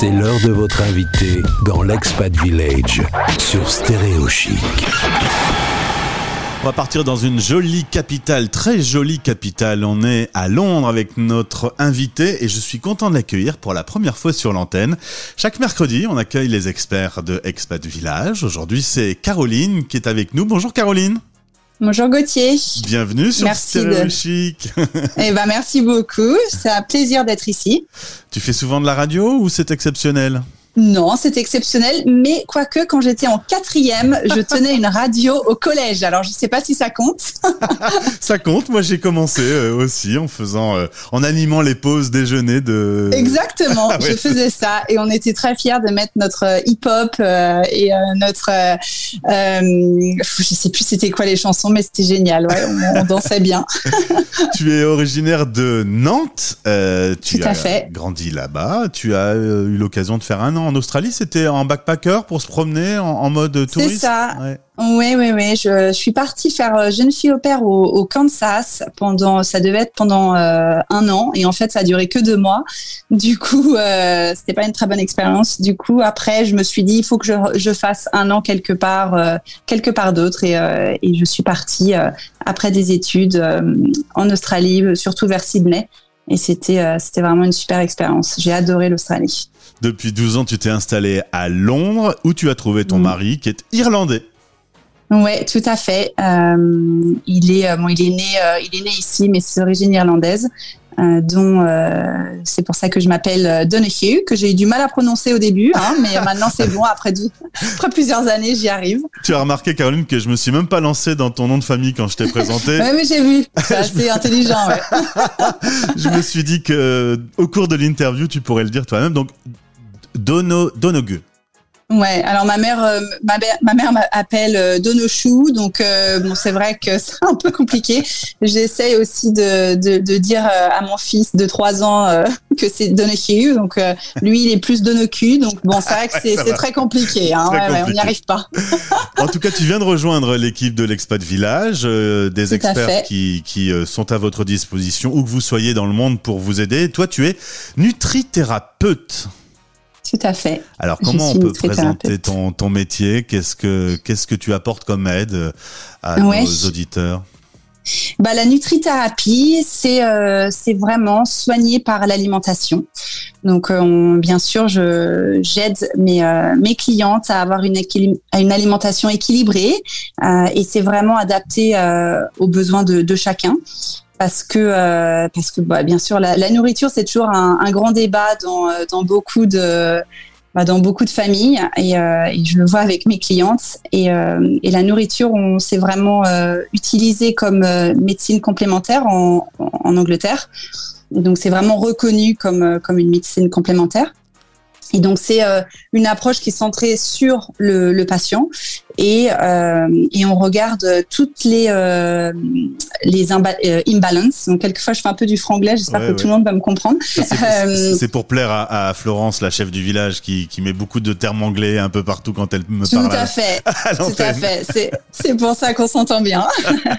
C'est l'heure de votre invité dans l'Expat Village sur Stéréo Chic. On va partir dans une jolie capitale, très jolie capitale. On est à Londres avec notre invité et je suis content de l'accueillir pour la première fois sur l'antenne. Chaque mercredi, on accueille les experts de Expat Village. Aujourd'hui, c'est Caroline qui est avec nous. Bonjour Caroline. Bonjour Gauthier. Bienvenue sur Stéréo Chic. Eh ben, merci beaucoup. C'est un plaisir d'être ici. Tu fais souvent de la radio ou c'est exceptionnel? Non, c'est exceptionnel, mais quoique quand j'étais en quatrième, je tenais une radio au collège. Alors je ne sais pas si ça compte. ça compte. Moi j'ai commencé euh, aussi en faisant, euh, en animant les pauses déjeuner de. Exactement. Ah je faisais ça et on était très fiers de mettre notre euh, hip-hop et notre, je sais plus c'était quoi les chansons, mais c'était génial. Ouais, on, dansait bien. tu es originaire de Nantes. tu Tout as à fait. grandi là-bas. Tu as eu l'occasion de faire un an en Australie, c'était en backpacker pour se promener en, mode touriste. C'est ça. Oui, oui, oui. Je, suis partie faire euh, jeune fille au père au, Kansas pendant, ça devait être pendant euh, un an, et en fait, ça a duré que deux mois. Du coup, euh, c'était pas une très bonne expérience. Du coup, après, je me suis dit, il faut que je, fasse un an quelque part, euh, quelque part d'autre, et, et, je suis partie après des études en Australie, surtout vers Sydney. Et c'était, c'était vraiment une super expérience. J'ai adoré l'Australie. Depuis 12 ans, tu t'es installé à Londres où tu as trouvé ton mm. mari qui est irlandais. Oui, tout à fait. Euh, il est, euh, bon, il est né, euh, il est né ici, mais c'est d'origine irlandaise. Euh, dont c'est pour ça que je m'appelle Donahue, que j'ai eu du mal à prononcer au début, hein, mais maintenant c'est bon. Après, après plusieurs années, j'y arrive. Tu as remarqué, Caroline, que je me suis même pas lancé dans ton nom de famille quand je t'ai présenté. oui, mais j'ai vu. C'est assez intelligent. Ouais. je me suis dit que au cours de l'interview, tu pourrais le dire toi-même. Donc Dono, Donogu. Ouais, alors ma mère, euh, ma, ma, mère m'appelle euh, Donochou, donc euh, bon, c'est vrai que c'est un peu compliqué. J'essaye aussi de, de, de, dire à mon fils de 3 ans que c'est Donochou, donc lui il est plus Donocu, donc bon, c'est vrai que c'est très compliqué, hein, ouais, on n'y arrive pas. en tout cas, tu viens de rejoindre l'équipe de l'Expat Village, des experts qui, qui sont à votre disposition, où que vous soyez dans le monde pour vous aider. Toi, tu es nutrithérapeute. Tout à fait. Alors, comment on peut présenter ton, ton métier? Qu'est-ce que qu'est-ce que tu apportes comme aide euh, à nos auditeurs? Bah, la nutrithérapie, c'est euh, c'est vraiment soigner par l'alimentation. Donc, euh, bien sûr, je j'aide mes mes clientes à avoir une une alimentation équilibrée et c'est vraiment adapté aux besoins de, de chacun parce que euh, parce que bah, bien sûr la, nourriture c'est toujours un, grand débat dans, euh, beaucoup de bah, dans beaucoup de familles. Et, euh, et, je le vois avec mes clientes. Et, la nourriture on s'est vraiment utilisé comme médecine complémentaire en, Angleterre. Donc c'est vraiment reconnu comme comme une médecine complémentaire. Et donc c'est une approche qui est centrée sur le patient et, euh, et on regarde toutes les euh, les euh, imbalances. Donc quelquefois je fais un peu du franglais, j'espère que tout le monde va me comprendre. C'est pour plaire à, à, Florence, la chef du village, qui, qui met beaucoup de termes anglais un peu partout quand elle me parle. Tout à fait, tout à fait. C'est pour ça qu'on s'entend bien.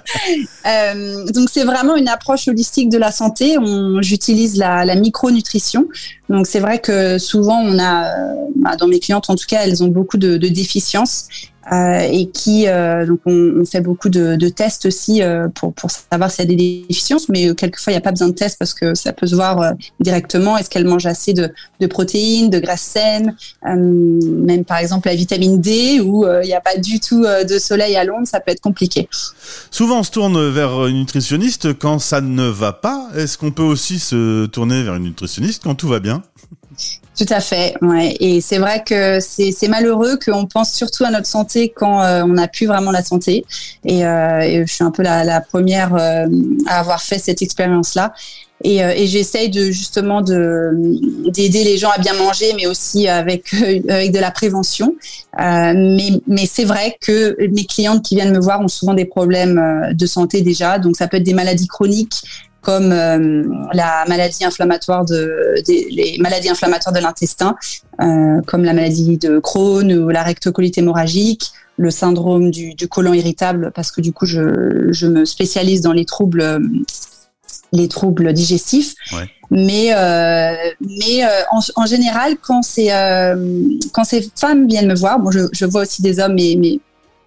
euh, donc c'est vraiment une approche holistique de la santé. J'utilise la, la micronutrition. Donc c'est vrai que souvent on a, bah, dans mes clientes en tout cas, elles ont beaucoup de, de déficiences et qui euh, donc on, fait beaucoup de, tests aussi euh, pour, savoir s'il y a des déficiences, mais quelquefois il n'y a pas besoin de tests parce que ça peut se voir directement. Est-ce qu'elle mange assez de, de, protéines, de graisses saines, même par exemple la vitamine D où il n'y a pas du tout de soleil à l'ombre, ça peut être compliqué. Souvent on se tourne vers une nutritionniste quand ça ne va pas. Est-ce qu'on peut aussi se tourner vers une nutritionniste quand tout va bien? Tout à fait, ouais. Et c'est vrai que c'est malheureux qu'on pense surtout à notre santé quand euh, on n'a plus vraiment la santé. Et, euh, je suis un peu la, première euh, à avoir fait cette expérience-là. Et, j'essaye de justement de d'aider les gens à bien manger, mais aussi avec avec de la prévention. mais mais c'est vrai que mes clientes qui viennent me voir ont souvent des problèmes de santé déjà. Donc ça peut être des maladies chroniques, comme euh, la maladie inflammatoire de les maladies inflammatoires de l'intestin, euh, comme la maladie de Crohn ou la rectocolite hémorragique, le syndrome du, du côlon irritable, parce que du coup je, je me spécialise dans les troubles les troubles digestifs. Mais, euh, mais en, en, général, quand ces, quand ces femmes viennent me voir, bon, je, je vois aussi des hommes, mais, mais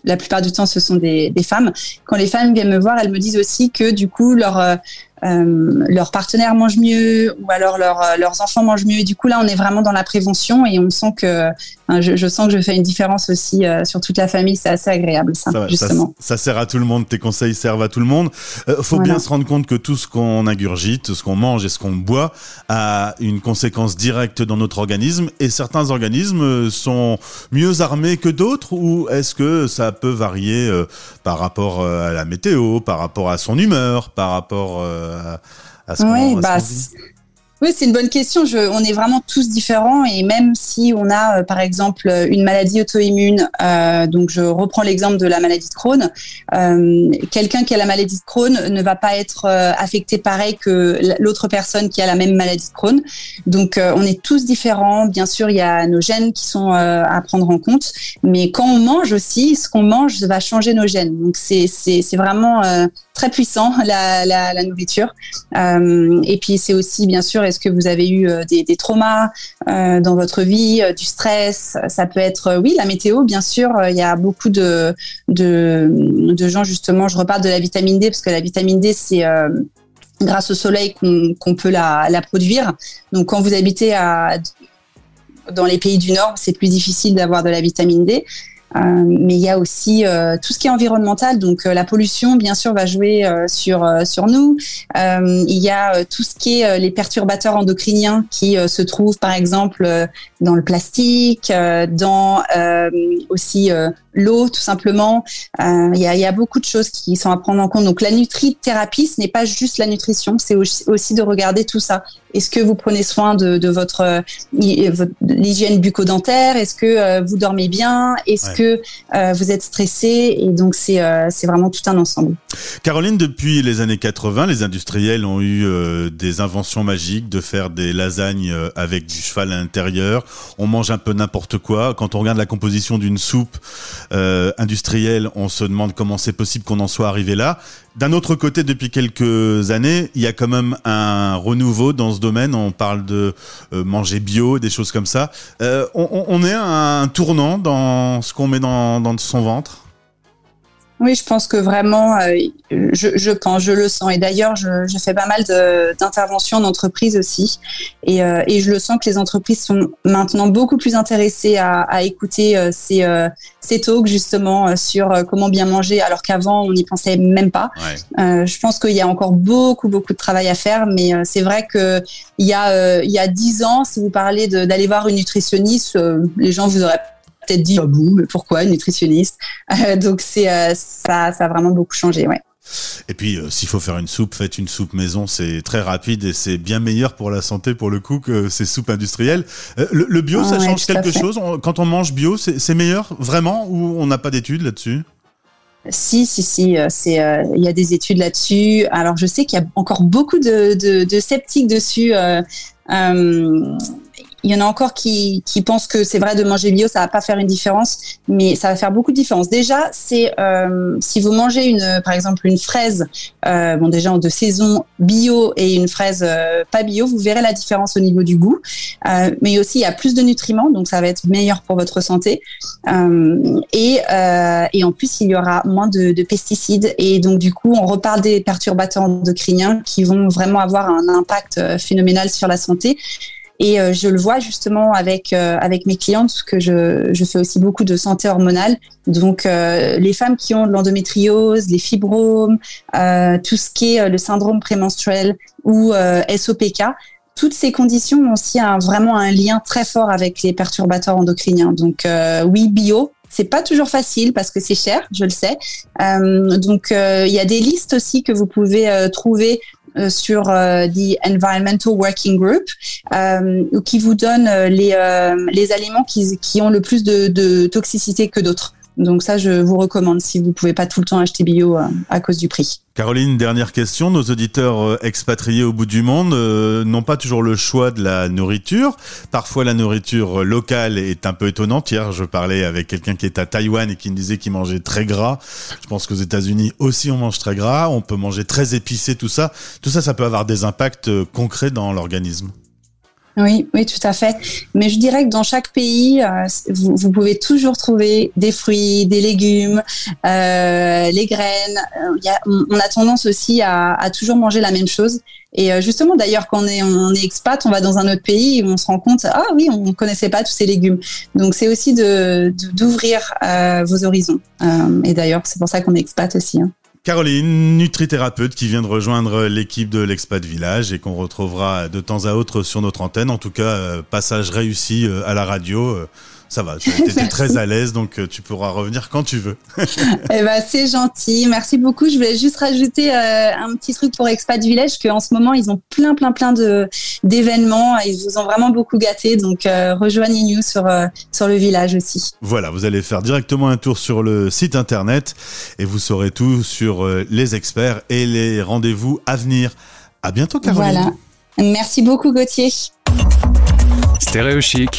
la plupart du temps, ce sont des, des, femmes. Quand les femmes viennent me voir, elles me disent aussi que du coup, leur, leurs partenaires mangent mieux ou alors euh, leurs enfants mangent mieux. Du coup, là, on est vraiment dans la prévention et on sent que je, sens que je fais une différence aussi euh, sur toute la famille. C'est assez agréable, ça, justement. Ça, sert à tout le monde. Tes conseils servent à tout le monde. Il faut bien se rendre compte que tout ce qu'on ingurgite, ce qu'on mange et ce qu'on boit a une conséquence directe dans notre organisme. Et certains organismes sont mieux armés que d'autres ou est-ce que ça peut varier par rapport à la météo, par rapport à son humeur, par rapport à, oui, bah, oui, c'est une bonne question. Je, on est vraiment tous différents et même si on a, euh, par exemple, une maladie auto-immune, euh, donc je reprends l'exemple de la maladie de Crohn, euh, quelqu'un qui a la maladie de Crohn ne va pas être euh, affecté pareil que l'autre personne qui a la même maladie de Crohn. Donc, on est tous différents. Bien sûr, il y a nos gènes qui sont à prendre en compte, mais quand on mange aussi, ce qu'on mange va changer nos gènes. Donc, c'est vraiment très puissant la, nourriture. et puis, c'est aussi, bien sûr, est-ce que vous avez eu euh, des, traumas euh, dans votre vie, euh, du stress? Ça peut être, oui, la météo, bien sûr. Il y a beaucoup de, gens, justement, je reparle de la vitamine D, parce que la vitamine D, c'est grâce au soleil qu'on peut la, produire. Donc, quand vous habitez dans les pays du Nord, c'est plus difficile d'avoir de la vitamine D. Euh, mais il y a aussi euh, tout ce qui est environnemental. Donc euh, la pollution, bien sûr, va jouer sur sur nous. il y a tout ce qui est les perturbateurs endocriniens qui se trouvent, par exemple, dans le plastique, dans aussi l'eau, tout simplement. Il y, a, y, a, beaucoup de choses qui sont à prendre en compte. Donc la nutrithérapie, ce n'est pas juste la nutrition, c'est aussi de regarder tout ça. Est-ce que vous prenez soin de, de votre l'hygiène bucco-dentaire? Est-ce que vous dormez bien? Est-ce que euh, vous êtes stressé? Et donc c'est euh, c'est vraiment tout un ensemble. Caroline, depuis les années 80, les industriels ont eu euh, des inventions magiques de faire des lasagnes avec du cheval à l'intérieur. On mange un peu n'importe quoi. Quand on regarde la composition d'une soupe industrielle, on se demande comment c'est possible qu'on en soit arrivé là. D'un autre côté, depuis quelques années, il y a quand même un renouveau dans ce On parle de manger bio, des choses comme ça. on, on, est à un tournant dans ce qu'on met dans son ventre? Oui, je pense que vraiment, euh, je, je, pense, je le sens. Et d'ailleurs, je, je, fais pas mal d'interventions en entreprise aussi. Et, euh, et, je le sens que les entreprises sont maintenant beaucoup plus intéressées à, à écouter euh, ces, ces talks justement sur comment bien manger, alors qu'avant, on n'y pensait même pas. je pense qu'il y a encore beaucoup, beaucoup de travail à faire. Mais c'est vrai que il y a il y a dix ans, si vous parlez d'aller voir une nutritionniste, les gens vous auraient peut-être dit ah bon, mais pourquoi nutritionniste? Euh, Donc c'est euh, ça, ça a vraiment beaucoup changé, ouais. Et puis, euh, s'il faut faire une soupe, faites une soupe maison, c'est très rapide et c'est bien meilleur pour la santé pour le coup que ces soupes industrielles. le, bio, ça change quelque chose? Quand on mange bio, c'est meilleur vraiment ou on n'a pas d'études là-dessus? Si, si, si, c'est il y a des études là-dessus. Alors je sais qu'il y a encore beaucoup de, de, de sceptiques dessus. Euh, il y en a encore qui, qui pensent que c'est vrai de manger bio, ça va pas faire une différence, mais ça va faire beaucoup de différence. Déjà, c'est euh, si vous mangez une, par exemple, une fraise, euh, bon déjà de saison bio et une fraise euh, pas bio, vous verrez la différence au niveau du goût. Euh, mais aussi, il y a plus de nutriments, donc ça va être meilleur pour votre santé. Euh, et, euh, et en plus, il y aura moins de, de pesticides. Et donc, du coup, on reparle des perturbateurs endocriniens qui vont vraiment avoir un impact phénoménal sur la santé. Et euh, je le vois justement avec euh, avec mes clientes que je, je fais aussi beaucoup de santé hormonale. Donc euh, les femmes qui ont de l'endométriose, les fibromes, tout ce qui est le syndrome prémenstruel ou SOPK, toutes ces conditions ont aussi un, vraiment un lien très fort avec les perturbateurs endocriniens. Donc oui, bio, c'est pas toujours facile parce que c'est cher, je le sais. Euh, donc il y a des listes aussi que vous pouvez trouver euh, sur euh, the Environmental Working Group, euh, qui vous donne les, les aliments qui, qui ont le plus de, de toxicité que d'autres. Donc ça, je vous recommande si vous pouvez pas tout le temps acheter bio à cause du prix. Caroline, dernière question. Nos auditeurs expatriés au bout du monde n'ont pas toujours le choix de la nourriture. Parfois, la nourriture locale est un peu étonnante. Hier, je parlais avec quelqu'un qui est à Taïwan et qui me disait qu'il mangeait très gras. Je pense qu'aux États-Unis aussi, on mange très gras. On peut manger très épicé, tout ça. Tout ça, ça peut avoir des impacts concrets dans l'organisme. Oui, oui, tout à fait. Mais je dirais que dans chaque pays, euh, vous, pouvez toujours trouver des fruits, des légumes, euh, les graines. Euh, on, a tendance aussi à, toujours manger la même chose. Et euh, justement, d'ailleurs, quand on est, on est expat, on va dans un autre pays et on se rend compte, ah oui, on ne connaissait pas tous ces légumes. Donc, c'est aussi de d'ouvrir vos horizons. et d'ailleurs, c'est pour ça qu'on est expat aussi. Hein. Caroline, nutrithérapeute qui vient de rejoindre l'équipe de l'Expat Village et qu'on retrouvera de temps à autre sur notre antenne. En tout cas, euh, passage réussi euh, à la radio. Euh, ça va, tu étais très à l'aise, donc tu pourras revenir quand tu veux. eh ben, c'est gentil, merci beaucoup. Je voulais juste rajouter un petit truc pour Expat Village, qu'en ce moment, ils ont plein, plein, plein de d'événements. Ils vous ont vraiment beaucoup gâté, donc rejoignez-nous sur, sur le village aussi. Voilà, vous allez faire directement un tour sur le site internet et vous saurez tout sur les experts et les rendez-vous à venir. À bientôt, Caroline. Voilà. Merci beaucoup, Gauthier. Stéréo Chic,